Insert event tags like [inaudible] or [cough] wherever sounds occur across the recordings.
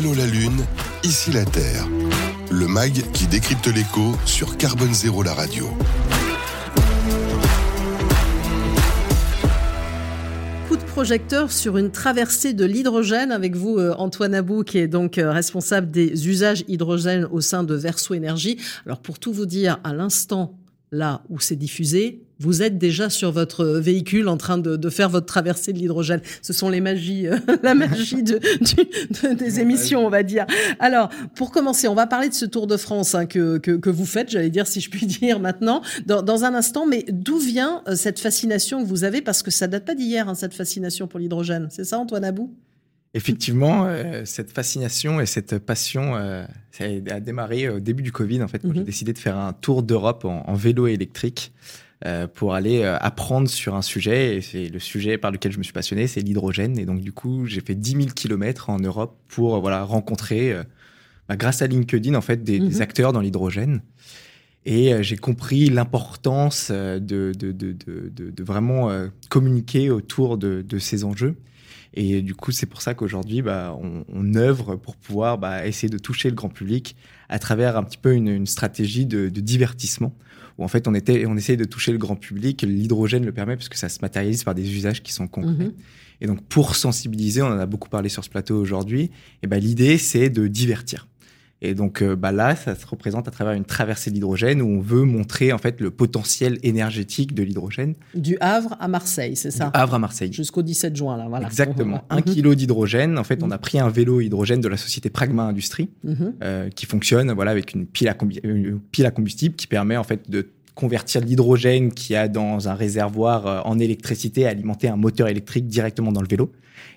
Allô la Lune, ici la Terre. Le MAG qui décrypte l'écho sur Carbone Zéro la radio. Coup de projecteur sur une traversée de l'hydrogène avec vous, euh, Antoine Abou, qui est donc euh, responsable des usages hydrogène au sein de Verso Énergie. Alors, pour tout vous dire, à l'instant là où c'est diffusé, vous êtes déjà sur votre véhicule en train de, de faire votre traversée de l'hydrogène. Ce sont les magies, euh, [laughs] la magie de, du, de, des émissions, on va dire. Alors, pour commencer, on va parler de ce Tour de France hein, que, que, que, vous faites, j'allais dire, si je puis [laughs] dire maintenant, dans, dans un instant. Mais d'où vient euh, cette fascination que vous avez? Parce que ça date pas d'hier, hein, cette fascination pour l'hydrogène. C'est ça, Antoine Abou? Effectivement, euh, cette fascination et cette passion, ça a démarré au début du Covid, en fait, quand mm -hmm. j'ai décidé de faire un tour d'Europe en, en, vélo électrique euh, pour aller euh, apprendre sur un sujet. Et c'est le sujet par lequel je me suis passionné, c'est l'hydrogène. Et donc, du coup, j'ai fait 10 000 kilomètres en Europe pour voilà rencontrer, euh, bah, grâce à LinkedIn, en fait, des, mm -hmm. des acteurs dans l'hydrogène. Et j'ai compris l'importance de, de, de, de, de vraiment communiquer autour de, de ces enjeux. Et du coup, c'est pour ça qu'aujourd'hui, bah, on, on, œuvre pour pouvoir bah, essayer de toucher le grand public à travers un petit peu une, une stratégie de, de, divertissement, où en fait, on, était, on essaye de toucher le grand public. L'hydrogène le permet parce que ça se matérialise par des usages qui sont concrets. Mmh. Et donc, pour sensibiliser, on en a beaucoup parlé sur ce plateau aujourd'hui, et bah, l'idée, c'est de divertir. Et donc euh, bah là, ça se représente à travers une traversée de l'hydrogène où on veut montrer en fait le potentiel énergétique de l'hydrogène. Du Havre à Marseille, c'est ça? Du Havre à Marseille. Jusqu'au 17 juin, là, voilà. Exactement. [laughs] Un kilo d'hydrogène. En fait, on a pris un vélo hydrogène de la société Pragma Industrie mmh. euh, qui fonctionne voilà avec une pile à, une pile à combustible qui permet en fait de convertir l'hydrogène qu'il y a dans un réservoir euh, en électricité, alimenter un moteur électrique directement dans le vélo.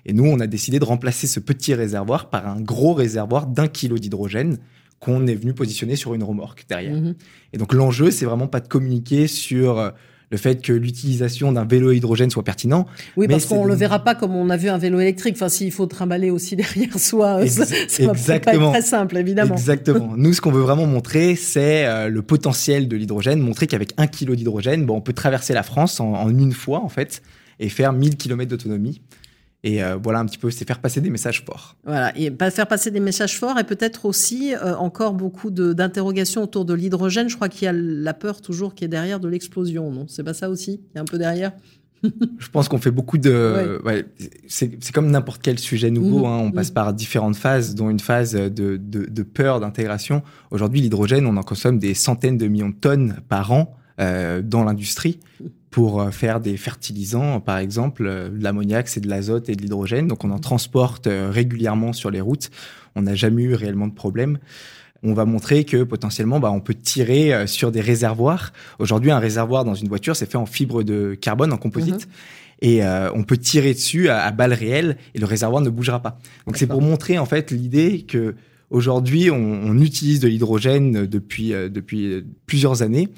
Et nous, on a décidé de remplacer ce petit réservoir par un gros réservoir d'un kilo d'hydrogène qu'on est venu positionner sur une remorque derrière. Mmh. Et donc l'enjeu, c'est vraiment pas de communiquer sur euh, le fait que l'utilisation d'un vélo hydrogène soit pertinent. Oui, parce qu'on ne le verra pas comme on a vu un vélo électrique. Enfin, s'il faut trimballer aussi [laughs] derrière soi, Ex ça, exactement. pas être très simple, évidemment. Exactement. [laughs] Nous, ce qu'on veut vraiment montrer, c'est euh, le potentiel de l'hydrogène, montrer qu'avec un kilo d'hydrogène, bon, on peut traverser la France en, en, une fois, en fait, et faire 1000 km d'autonomie. Et euh, voilà un petit peu, c'est faire passer des messages forts. Voilà, et faire passer des messages forts et peut-être aussi euh, encore beaucoup d'interrogations autour de l'hydrogène. Je crois qu'il y a la peur toujours qui est derrière de l'explosion, non? C'est pas ça aussi? Il y a un peu derrière? [laughs] Je pense qu'on fait beaucoup de. Ouais. Ouais, c'est comme n'importe quel sujet nouveau. Mmh, hein. On mmh. passe par différentes phases, dont une phase de, de, de peur d'intégration. Aujourd'hui, l'hydrogène, on en consomme des centaines de millions de tonnes par an euh, dans l'industrie pour euh, faire des fertilisants, par exemple, euh, de l'ammoniac, c'est de l'azote et de l'hydrogène. Donc on en transporte euh, régulièrement sur les routes. On n'a jamais eu réellement de problème. On va montrer que potentiellement, bah, on peut tirer sur des réservoirs. Aujourd'hui, un réservoir dans une voiture, c'est fait en fibre de carbone, en composite. Mmh. Et euh, on peut tirer dessus à, à balles réelles et le réservoir ne bougera pas. Donc c'est pour montrer en fait l'idée que aujourd'hui on, on, utilise de l'hydrogène depuis euh, depuis plusieurs années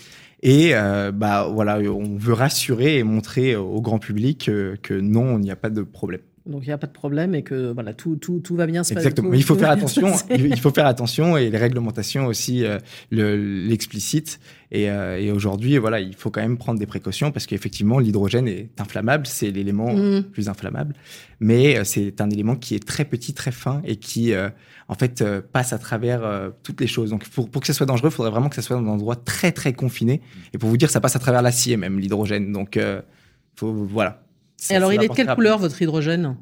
et euh, bah voilà, on veut rassurer et montrer au grand public que, que non, il n'y a pas de problème. Donc il n'y a pas de problème et que voilà tout, tout, tout va bien se passer. Exactement. il faut faire attention. il faut faire attention et les réglementations aussi euh, l'explicitent. Et, euh, et aujourd'hui, voilà, il faut quand même prendre des précautions parce qu'effectivement, l'hydrogène est inflammable. C'est l'élément mmh. plus inflammable, mais euh, c'est un élément qui est très petit, très fin et qui euh, en fait euh, passe à travers euh, toutes les choses. Donc pour, pour que ça soit dangereux, il faudrait vraiment que ça soit dans un endroit très très confiné. Et pour vous dire, ça passe à travers l'acier même l'hydrogène. Donc faut, voilà. Et alors, il est de quelle couleur votre hydrogène?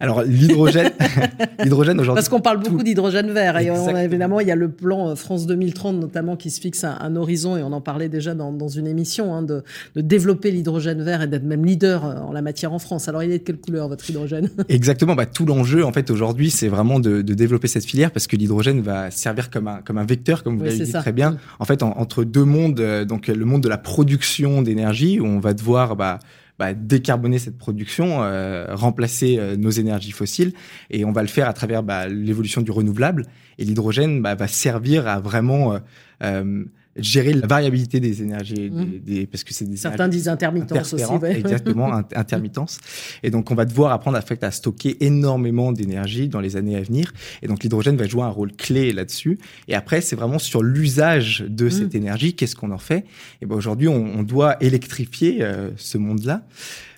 Alors l'hydrogène, [laughs] [laughs] l'hydrogène aujourd'hui. Parce qu'on parle beaucoup d'hydrogène vert et on, évidemment il y a le plan euh, France 2030 notamment qui se fixe un, un horizon et on en parlait déjà dans, dans une émission hein, de, de, développer l'hydrogène vert et d'être même leader euh, en la matière en France. Alors il est de quelle couleur votre hydrogène? [laughs] Exactement, bah, tout l'enjeu en fait aujourd'hui c'est vraiment de, de, développer cette filière parce que l'hydrogène va servir comme un comme un vecteur comme vous oui, l'avez dit ça. très bien. En fait en, entre deux mondes, euh, donc le monde de la production d'énergie où on va devoir bah, bah, décarboner cette production, euh, remplacer euh, nos énergies fossiles, et on va le faire à travers bah, l'évolution du renouvelable. Et l'hydrogène bah, va servir à vraiment euh, euh gérer la variabilité des énergies, mmh. des, des, parce que c'est des certains disent intermittence aussi, ouais. exactement [laughs] intermittence. Et donc on va devoir apprendre à, fait, à stocker énormément d'énergie dans les années à venir. Et donc l'hydrogène va jouer un rôle clé là-dessus. Et après c'est vraiment sur l'usage de mmh. cette énergie, qu'est-ce qu'on en fait? Et ben aujourd'hui on, on, doit électrifier euh, ce monde-là.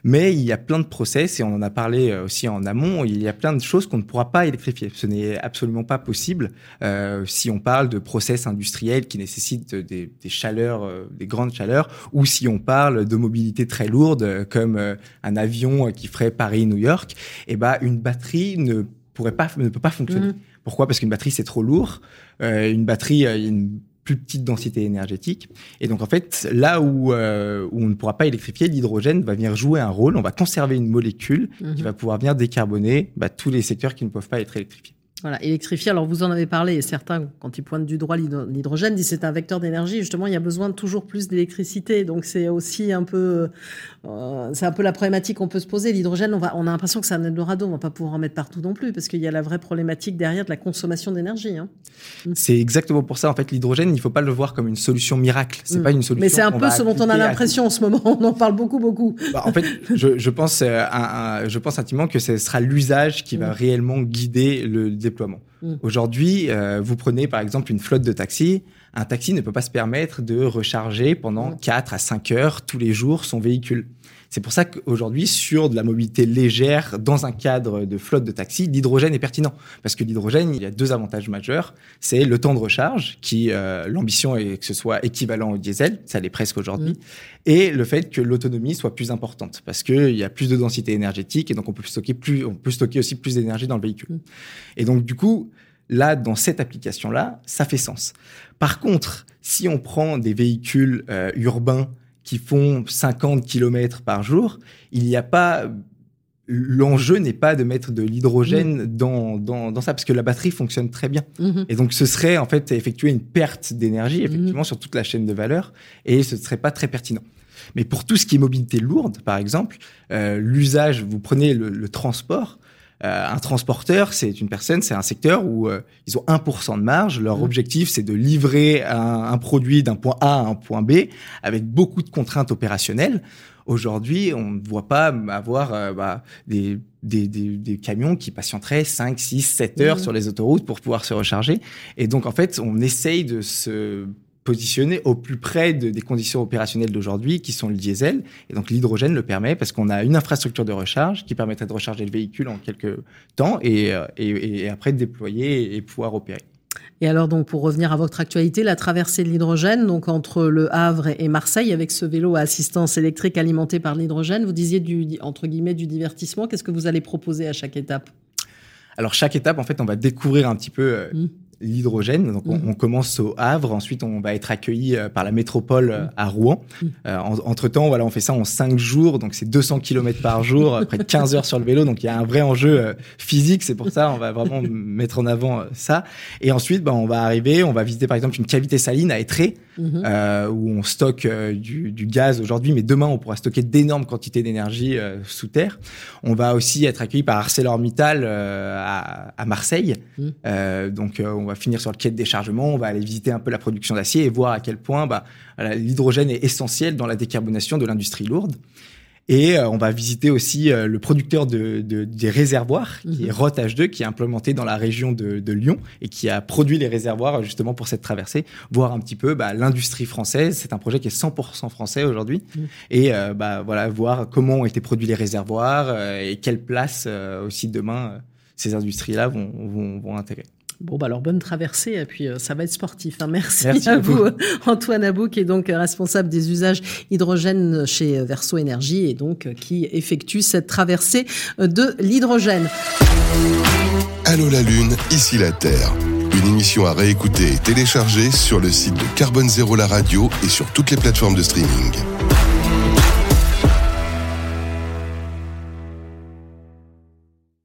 Mais il y a plein de process, et on en a parlé euh, aussi en amont, il y a plein de choses qu'on ne pourra pas électrifier. Ce n'est absolument pas possible euh, si on parle de process industriels qui nécessitent des, des chaleurs, euh, des grandes chaleurs, ou si on parle de mobilité très lourde, comme euh, un avion qui ferait Paris-New York, et eh ben une batterie ne pourrait pas, ne peut pas fonctionner. Mmh. Pourquoi? Parce qu'une batterie, c'est trop lourd. une batterie, une plus petite densité énergétique. Et donc en fait, là où, euh, où on ne pourra pas électrifier, l'hydrogène va venir jouer un rôle. On va conserver une molécule qui mhm. va pouvoir venir décarboner bah, tous les secteurs qui ne peuvent pas être électrifiés. Voilà, électrifier. Alors vous en avez parlé, et certains, quand ils pointent du droit l'hydrogène, disent c'est un vecteur d'énergie. Justement, il y a besoin de toujours plus d'électricité. Donc c'est aussi un peu, euh, c'est un peu la problématique qu'on peut se poser. L'hydrogène, on va, on a l'impression que c'est un Eldorado. On va pas pouvoir en mettre partout non plus, parce qu'il y a la vraie problématique derrière de la consommation d'énergie. Hein. Mm. C'est exactement pour ça. En fait, l'hydrogène, il faut pas le voir comme une solution miracle. C'est mm. pas une solution. Mais c'est un peu ce dont on a l'impression en ce moment. On en parle beaucoup, beaucoup. Bah, en fait, je, je pense, euh, je pense intimement que ce sera l'usage qui va mm. réellement guider le déploiement. Mm. Aujourd'hui, euh, vous prenez par exemple une flotte de taxis. Un taxi ne peut pas se permettre de recharger pendant 4 mm. à 5 heures tous les jours son véhicule. C'est pour ça qu'aujourd'hui, sur de la mobilité légère, dans un cadre de flotte de taxi, l'hydrogène est pertinent. Parce que l'hydrogène, il y a deux avantages majeurs. C'est le temps de recharge, qui, euh, l'ambition est que ce soit équivalent au diesel, ça l'est presque aujourd'hui, mm. et le fait que l'autonomie soit plus importante, parce qu'il y a plus de densité énergétique, et donc on peut stocker plus, on peut stocker aussi plus d'énergie dans le véhicule. Mm. Et donc, du coup, là, dans cette application-là, ça fait sens. Par contre, si on prend des véhicules euh, urbains qui font 50 km par jour, il n'y a pas l'enjeu n'est pas de mettre de l'hydrogène mm. dans, dans, ça, parce que la batterie fonctionne très bien. Mm-hmm. Et donc, ce serait en fait effectuer une perte d'énergie, mm-hmm. effectivement, sur toute la chaîne de valeur, et ce ne serait pas très pertinent. Mais pour tout ce qui est mobilité lourde, par exemple, euh, l'usage, vous prenez le transport, euh, un transporteur, c'est une personne, c'est un secteur où euh, ils ont 1% de marge. Leur mmh. objectif, c'est de livrer un, produit d'un point A à un point B avec beaucoup de contraintes opérationnelles. Aujourd'hui, on ne voit pas avoir euh, bah, des, des, des, camions qui patienteraient 5, 6, 7 heures mmh. sur les autoroutes pour pouvoir se recharger. Et donc, en fait, on essaye de se positionné au plus près de, des conditions opérationnelles d'aujourd'hui, qui sont le diesel. Et donc l'hydrogène le permet parce qu'on a une infrastructure de recharge qui permettrait de recharger le véhicule en quelques temps et, euh, et, et après de déployer et pouvoir opérer. Et alors donc pour revenir à votre actualité, la traversée de l'hydrogène, donc entre le Havre et Marseille, avec ce vélo à assistance électrique alimenté par l'hydrogène, vous disiez du entre guillemets du divertissement. Qu'est-ce que vous allez proposer à chaque étape? Alors chaque étape, en fait, on va découvrir un petit peu euh, mmh l'hydrogène. Donc, on, mhm. on, commence au Havre. Ensuite, on va être accueilli euh, par la métropole euh, à Rouen. Mhm. Euh, entre temps, voilà, on fait ça en cinq jours. Donc, c'est 200 km par jour, près de 15 heures sur le vélo. Donc, il y a un vrai enjeu physique. C'est pour ça, on va vraiment mettre en avant ça. Et ensuite, ben, on va arriver, on va visiter, par exemple, une cavité saline à Étré, mhm. où on stocke du, du, gaz aujourd'hui, mais demain, on pourra stocker d'énormes quantités d'énergie sous terre. On va aussi être accueilli par ArcelorMittal à, à, Marseille. donc, on va va finir sur le quai de déchargement, on va aller visiter un peu la production d'acier et voir à quel point bah, l'hydrogène est essentiel dans la décarbonation de l'industrie lourde. Et euh, on va visiter aussi euh, le producteur de, des réservoirs, qui est mhm. ROT H2, qui est implémenté dans la région de, Lyon et qui a produit les réservoirs justement pour cette traversée. Voir un petit peu bah, l'industrie française. C'est un projet qui est 100% français aujourd'hui. Mhm. Et euh, bah, voilà, voir comment ont été produits les réservoirs et quelle place aussi demain ces industries-là vont, vont, vont intégrer. Bon, bah alors bonne traversée, et puis euh, ça va être sportif. Hein. Merci, à vous, Antoine Abou, qui est donc responsable des usages hydrogène chez Verso Énergie et donc euh, qui effectue cette traversée euh, de l'hydrogène. Allô la Lune, ici la Terre. Une émission à réécouter et télécharger sur le site de Carbone Zéro la radio et sur toutes les plateformes de streaming.